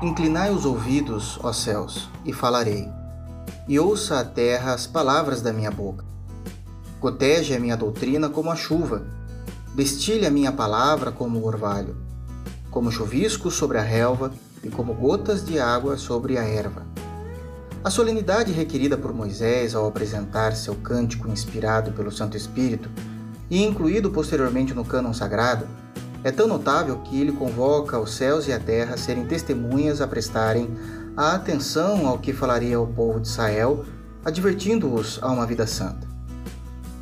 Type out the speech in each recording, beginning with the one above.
Inclinai os ouvidos, ó céus, e falarei, e ouça a terra as palavras da minha boca. Goteje a minha doutrina como a chuva, destile a minha palavra como o orvalho, como chuvisco sobre a relva e como gotas de água sobre a erva. A solenidade requerida por Moisés ao apresentar seu cântico inspirado pelo Santo Espírito e incluído posteriormente no cânon sagrado é tão notável que ele convoca os céus e a terra a serem testemunhas a prestarem a atenção ao que falaria ao povo de Israel, advertindo-os a uma vida santa.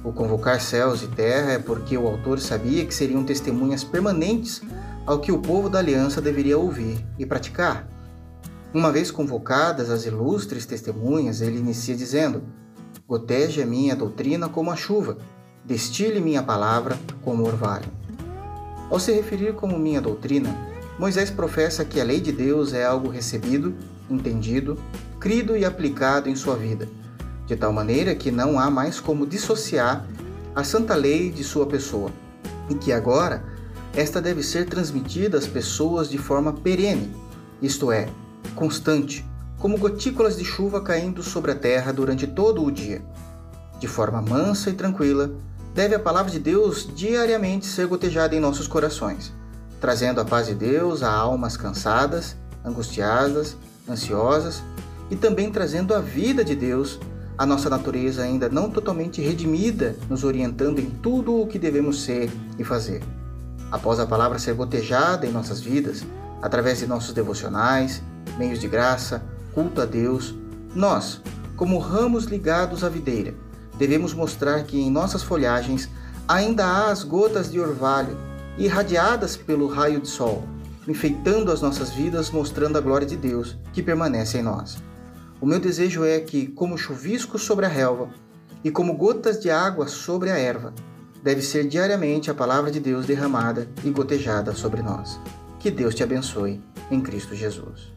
O convocar céus e terra é porque o autor sabia que seriam testemunhas permanentes ao que o povo da aliança deveria ouvir e praticar. Uma vez convocadas as ilustres testemunhas, ele inicia dizendo: Goteje a minha doutrina como a chuva, destile minha palavra como orvalho. Ao se referir como minha doutrina, Moisés professa que a lei de Deus é algo recebido, entendido, crido e aplicado em sua vida, de tal maneira que não há mais como dissociar a santa lei de sua pessoa, e que agora esta deve ser transmitida às pessoas de forma perene, isto é, constante, como gotículas de chuva caindo sobre a terra durante todo o dia. De forma mansa e tranquila, deve a palavra de Deus diariamente ser gotejada em nossos corações, trazendo a paz de Deus a almas cansadas, angustiadas, ansiosas e também trazendo a vida de Deus a nossa natureza ainda não totalmente redimida, nos orientando em tudo o que devemos ser e fazer. Após a palavra ser gotejada em nossas vidas, através de nossos devocionais, meios de graça, culto a Deus, nós, como ramos ligados à videira, devemos mostrar que em nossas folhagens ainda há as gotas de orvalho, irradiadas pelo raio de sol, enfeitando as nossas vidas, mostrando a glória de Deus que permanece em nós. O meu desejo é que, como chuvisco sobre a relva e como gotas de água sobre a erva, deve ser diariamente a palavra de Deus derramada e gotejada sobre nós. Que Deus te abençoe em Cristo Jesus.